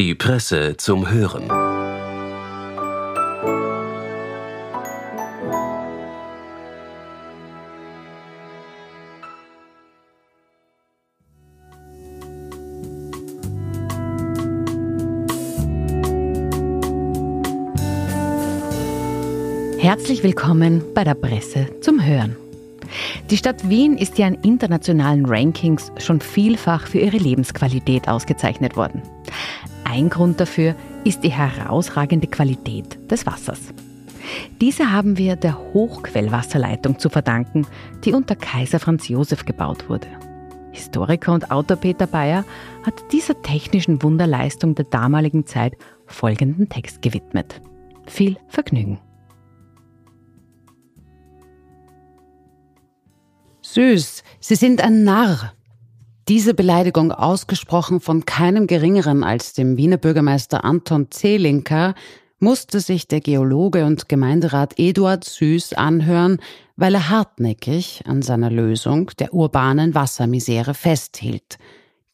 Die Presse zum Hören. Herzlich willkommen bei der Presse zum Hören. Die Stadt Wien ist ja in internationalen Rankings schon vielfach für ihre Lebensqualität ausgezeichnet worden. Ein Grund dafür ist die herausragende Qualität des Wassers. Diese haben wir der Hochquellwasserleitung zu verdanken, die unter Kaiser Franz Josef gebaut wurde. Historiker und Autor Peter Bayer hat dieser technischen Wunderleistung der damaligen Zeit folgenden Text gewidmet. Viel Vergnügen. Süß, Sie sind ein Narr. Diese Beleidigung, ausgesprochen von keinem Geringeren als dem Wiener Bürgermeister Anton Zelinka, musste sich der Geologe und Gemeinderat Eduard Süß anhören, weil er hartnäckig an seiner Lösung der urbanen Wassermisere festhielt.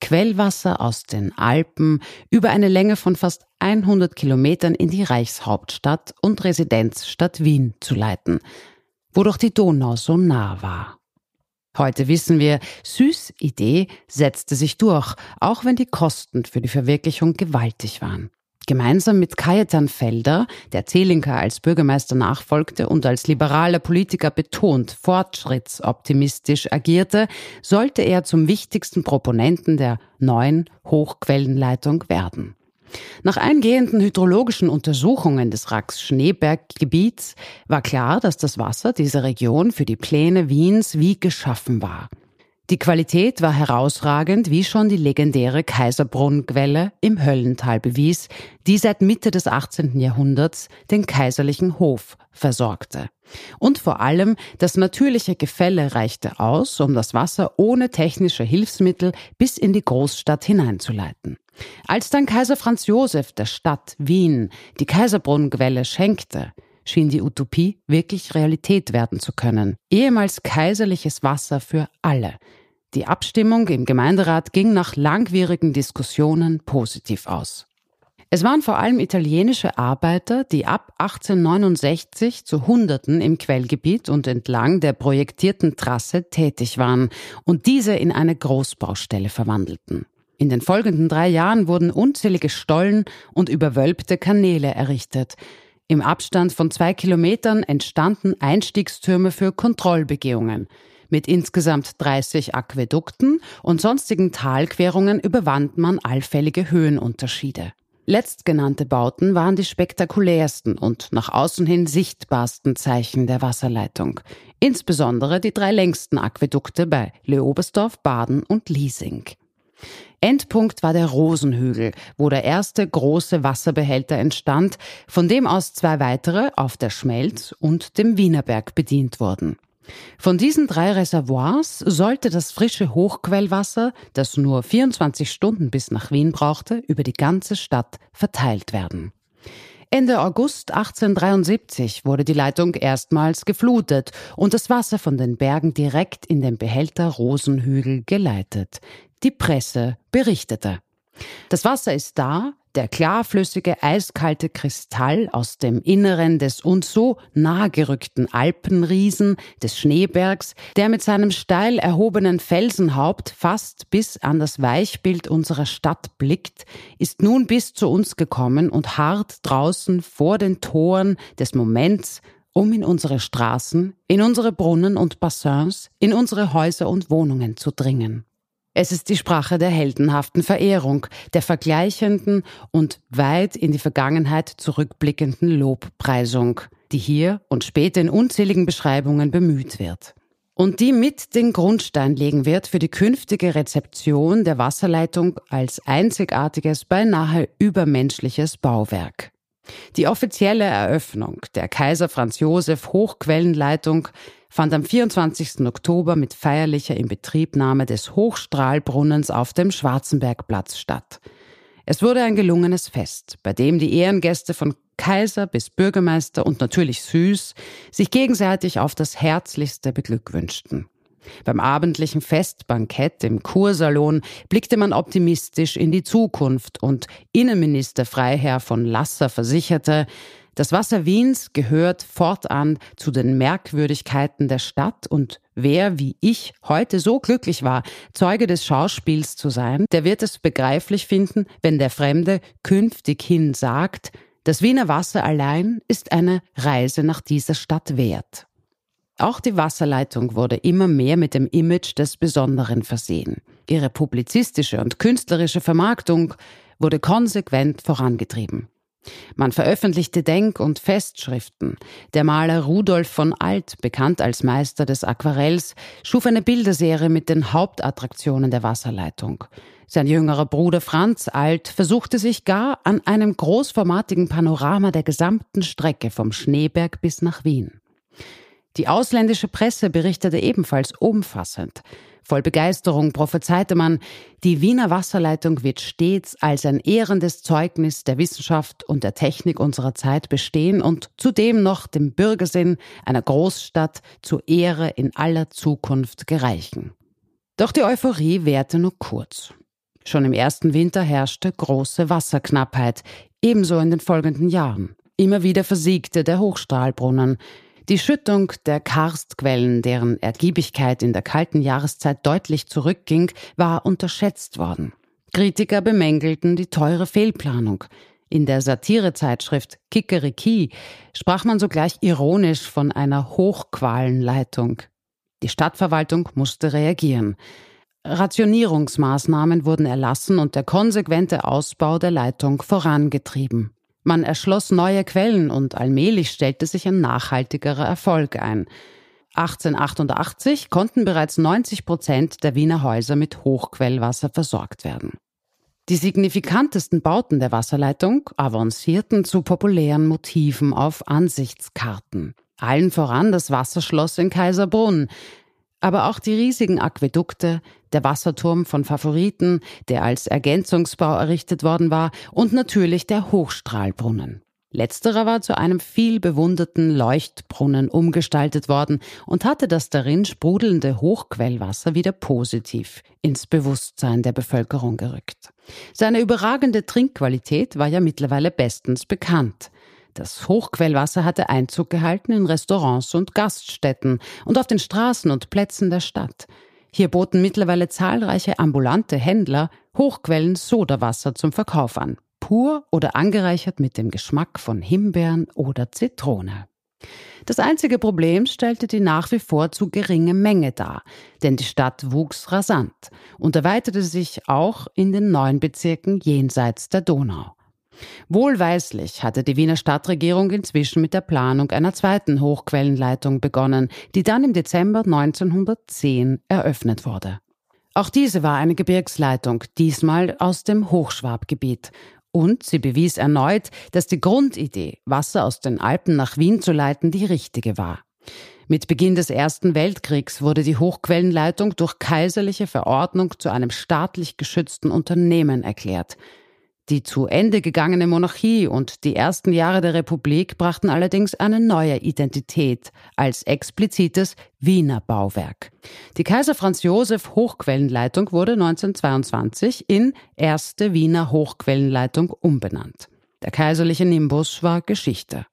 Quellwasser aus den Alpen über eine Länge von fast 100 Kilometern in die Reichshauptstadt und Residenzstadt Wien zu leiten, wodurch die Donau so nah war. Heute wissen wir, Süß Idee setzte sich durch, auch wenn die Kosten für die Verwirklichung gewaltig waren. Gemeinsam mit Kajetan Felder, der Zelinka als Bürgermeister nachfolgte und als liberaler Politiker betont fortschrittsoptimistisch agierte, sollte er zum wichtigsten Proponenten der neuen Hochquellenleitung werden. Nach eingehenden hydrologischen Untersuchungen des Rax-Schneeberg-Gebiets war klar, dass das Wasser dieser Region für die Pläne Wiens wie geschaffen war. Die Qualität war herausragend, wie schon die legendäre Kaiserbrunnquelle im Höllental bewies, die seit Mitte des 18. Jahrhunderts den kaiserlichen Hof versorgte. Und vor allem das natürliche Gefälle reichte aus, um das Wasser ohne technische Hilfsmittel bis in die Großstadt hineinzuleiten. Als dann Kaiser Franz Josef der Stadt Wien die Kaiserbrunnenquelle schenkte, schien die Utopie wirklich Realität werden zu können. Ehemals kaiserliches Wasser für alle. Die Abstimmung im Gemeinderat ging nach langwierigen Diskussionen positiv aus. Es waren vor allem italienische Arbeiter, die ab 1869 zu Hunderten im Quellgebiet und entlang der projektierten Trasse tätig waren und diese in eine Großbaustelle verwandelten. In den folgenden drei Jahren wurden unzählige Stollen und überwölbte Kanäle errichtet. Im Abstand von zwei Kilometern entstanden Einstiegstürme für Kontrollbegehungen. Mit insgesamt 30 Aquädukten und sonstigen Talquerungen überwand man allfällige Höhenunterschiede. Letztgenannte Bauten waren die spektakulärsten und nach außen hin sichtbarsten Zeichen der Wasserleitung. Insbesondere die drei längsten Aquädukte bei Leobersdorf, Baden und Liesing. Endpunkt war der Rosenhügel, wo der erste große Wasserbehälter entstand, von dem aus zwei weitere auf der Schmelz und dem Wienerberg bedient wurden. Von diesen drei Reservoirs sollte das frische Hochquellwasser, das nur 24 Stunden bis nach Wien brauchte, über die ganze Stadt verteilt werden. Ende August 1873 wurde die Leitung erstmals geflutet und das Wasser von den Bergen direkt in den Behälter Rosenhügel geleitet. Die Presse berichtete. Das Wasser ist da, der klarflüssige, eiskalte Kristall aus dem Inneren des uns so nah gerückten Alpenriesen des Schneebergs, der mit seinem steil erhobenen Felsenhaupt fast bis an das Weichbild unserer Stadt blickt, ist nun bis zu uns gekommen und hart draußen vor den Toren des Moments, um in unsere Straßen, in unsere Brunnen und Bassins, in unsere Häuser und Wohnungen zu dringen. Es ist die Sprache der heldenhaften Verehrung, der vergleichenden und weit in die Vergangenheit zurückblickenden Lobpreisung, die hier und später in unzähligen Beschreibungen bemüht wird. Und die mit den Grundstein legen wird für die künftige Rezeption der Wasserleitung als einzigartiges, beinahe übermenschliches Bauwerk. Die offizielle Eröffnung der Kaiser Franz Josef Hochquellenleitung fand am 24. Oktober mit feierlicher Inbetriebnahme des Hochstrahlbrunnens auf dem Schwarzenbergplatz statt. Es wurde ein gelungenes Fest, bei dem die Ehrengäste von Kaiser bis Bürgermeister und natürlich Süß sich gegenseitig auf das Herzlichste beglückwünschten. Beim abendlichen Festbankett im Kursalon blickte man optimistisch in die Zukunft und Innenminister Freiherr von Lasser versicherte, das Wasser Wiens gehört fortan zu den Merkwürdigkeiten der Stadt und wer wie ich heute so glücklich war, Zeuge des Schauspiels zu sein, der wird es begreiflich finden, wenn der Fremde künftig hin sagt, das Wiener Wasser allein ist eine Reise nach dieser Stadt wert. Auch die Wasserleitung wurde immer mehr mit dem Image des Besonderen versehen. Ihre publizistische und künstlerische Vermarktung wurde konsequent vorangetrieben. Man veröffentlichte Denk- und Festschriften. Der Maler Rudolf von Alt, bekannt als Meister des Aquarells, schuf eine Bilderserie mit den Hauptattraktionen der Wasserleitung. Sein jüngerer Bruder Franz Alt versuchte sich gar an einem großformatigen Panorama der gesamten Strecke vom Schneeberg bis nach Wien. Die ausländische Presse berichtete ebenfalls umfassend. Voll Begeisterung prophezeite man, die Wiener Wasserleitung wird stets als ein ehrendes Zeugnis der Wissenschaft und der Technik unserer Zeit bestehen und zudem noch dem Bürgersinn einer Großstadt zur Ehre in aller Zukunft gereichen. Doch die Euphorie währte nur kurz. Schon im ersten Winter herrschte große Wasserknappheit, ebenso in den folgenden Jahren. Immer wieder versiegte der Hochstrahlbrunnen, die Schüttung der Karstquellen, deren Ergiebigkeit in der kalten Jahreszeit deutlich zurückging, war unterschätzt worden. Kritiker bemängelten die teure Fehlplanung. In der Satirezeitschrift Kikeriki sprach man sogleich ironisch von einer Hochqualenleitung. Die Stadtverwaltung musste reagieren. Rationierungsmaßnahmen wurden erlassen und der konsequente Ausbau der Leitung vorangetrieben. Man erschloss neue Quellen und allmählich stellte sich ein nachhaltigerer Erfolg ein. 1888 konnten bereits 90 Prozent der Wiener Häuser mit Hochquellwasser versorgt werden. Die signifikantesten Bauten der Wasserleitung avancierten zu populären Motiven auf Ansichtskarten. Allen voran das Wasserschloss in Kaiserbrunn, aber auch die riesigen Aquädukte, der Wasserturm von Favoriten, der als Ergänzungsbau errichtet worden war, und natürlich der Hochstrahlbrunnen. Letzterer war zu einem viel bewunderten Leuchtbrunnen umgestaltet worden und hatte das darin sprudelnde Hochquellwasser wieder positiv ins Bewusstsein der Bevölkerung gerückt. Seine überragende Trinkqualität war ja mittlerweile bestens bekannt. Das Hochquellwasser hatte Einzug gehalten in Restaurants und Gaststätten und auf den Straßen und Plätzen der Stadt. Hier boten mittlerweile zahlreiche ambulante Händler Hochquellen Sodawasser zum Verkauf an, pur oder angereichert mit dem Geschmack von Himbeeren oder Zitrone. Das einzige Problem stellte die nach wie vor zu geringe Menge dar, denn die Stadt wuchs rasant und erweiterte sich auch in den neuen Bezirken jenseits der Donau. Wohlweislich hatte die Wiener Stadtregierung inzwischen mit der Planung einer zweiten Hochquellenleitung begonnen, die dann im Dezember 1910 eröffnet wurde. Auch diese war eine Gebirgsleitung, diesmal aus dem Hochschwabgebiet. Und sie bewies erneut, dass die Grundidee, Wasser aus den Alpen nach Wien zu leiten, die richtige war. Mit Beginn des Ersten Weltkriegs wurde die Hochquellenleitung durch kaiserliche Verordnung zu einem staatlich geschützten Unternehmen erklärt. Die zu Ende gegangene Monarchie und die ersten Jahre der Republik brachten allerdings eine neue Identität als explizites Wiener Bauwerk. Die Kaiser Franz Josef Hochquellenleitung wurde 1922 in Erste Wiener Hochquellenleitung umbenannt. Der kaiserliche Nimbus war Geschichte.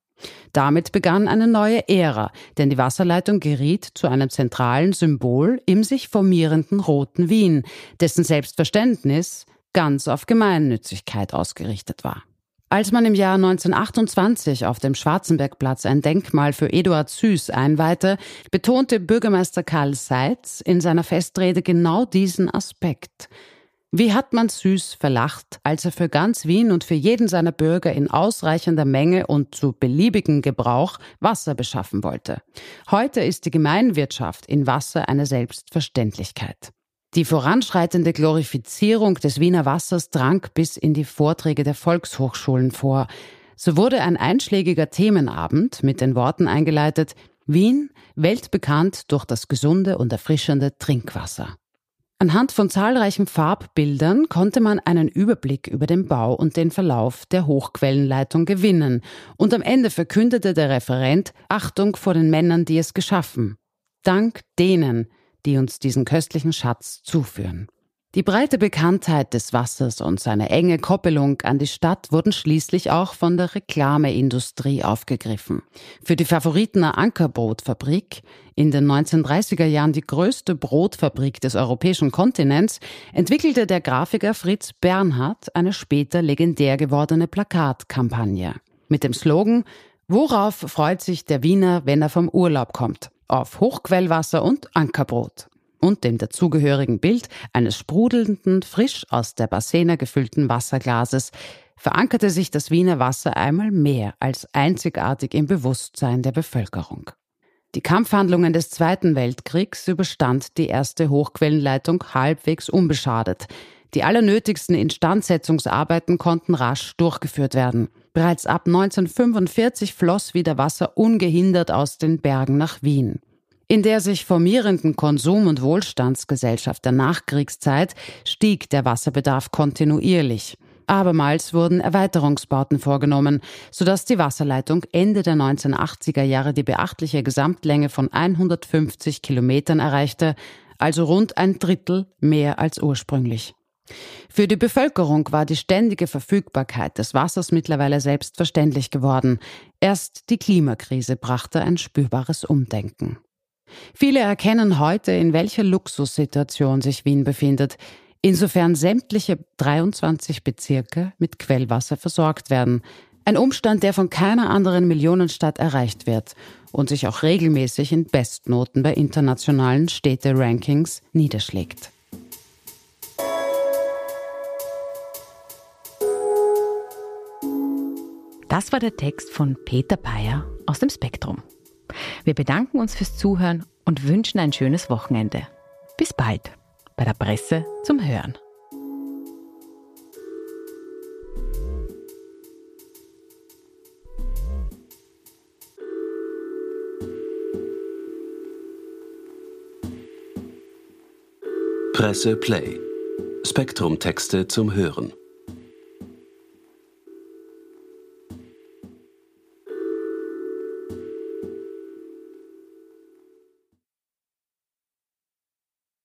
Damit begann eine neue Ära, denn die Wasserleitung geriet zu einem zentralen Symbol im sich formierenden Roten Wien, dessen Selbstverständnis ganz auf Gemeinnützigkeit ausgerichtet war. Als man im Jahr 1928 auf dem Schwarzenbergplatz ein Denkmal für Eduard Süß einweihte, betonte Bürgermeister Karl Seitz in seiner Festrede genau diesen Aspekt. Wie hat man Süß verlacht, als er für ganz Wien und für jeden seiner Bürger in ausreichender Menge und zu beliebigem Gebrauch Wasser beschaffen wollte. Heute ist die Gemeinwirtschaft in Wasser eine Selbstverständlichkeit. Die voranschreitende Glorifizierung des Wiener Wassers drang bis in die Vorträge der Volkshochschulen vor. So wurde ein einschlägiger Themenabend mit den Worten eingeleitet Wien, weltbekannt durch das gesunde und erfrischende Trinkwasser. Anhand von zahlreichen Farbbildern konnte man einen Überblick über den Bau und den Verlauf der Hochquellenleitung gewinnen, und am Ende verkündete der Referent Achtung vor den Männern, die es geschaffen. Dank denen die uns diesen köstlichen Schatz zuführen. Die breite Bekanntheit des Wassers und seine enge Koppelung an die Stadt wurden schließlich auch von der Reklameindustrie aufgegriffen. Für die Favoritener Ankerbrotfabrik, in den 1930er Jahren die größte Brotfabrik des europäischen Kontinents, entwickelte der Grafiker Fritz Bernhard eine später legendär gewordene Plakatkampagne. Mit dem Slogan Worauf freut sich der Wiener, wenn er vom Urlaub kommt? Auf Hochquellwasser und Ankerbrot und dem dazugehörigen Bild eines sprudelnden, frisch aus der Bassena gefüllten Wasserglases verankerte sich das Wiener Wasser einmal mehr als einzigartig im Bewusstsein der Bevölkerung. Die Kampfhandlungen des Zweiten Weltkriegs überstand die erste Hochquellenleitung halbwegs unbeschadet. Die allernötigsten Instandsetzungsarbeiten konnten rasch durchgeführt werden. Bereits ab 1945 floss wieder Wasser ungehindert aus den Bergen nach Wien. In der sich formierenden Konsum- und Wohlstandsgesellschaft der Nachkriegszeit stieg der Wasserbedarf kontinuierlich. Abermals wurden Erweiterungsbauten vorgenommen, sodass die Wasserleitung Ende der 1980er Jahre die beachtliche Gesamtlänge von 150 Kilometern erreichte, also rund ein Drittel mehr als ursprünglich. Für die Bevölkerung war die ständige Verfügbarkeit des Wassers mittlerweile selbstverständlich geworden. Erst die Klimakrise brachte ein spürbares Umdenken. Viele erkennen heute, in welcher Luxussituation sich Wien befindet, insofern sämtliche 23 Bezirke mit Quellwasser versorgt werden. Ein Umstand, der von keiner anderen Millionenstadt erreicht wird und sich auch regelmäßig in Bestnoten bei internationalen Städte-Rankings niederschlägt. Das war der Text von Peter Peyer aus dem Spektrum. Wir bedanken uns fürs Zuhören und wünschen ein schönes Wochenende. Bis bald bei der Presse zum Hören. Presse Play. Spektrum Texte zum Hören.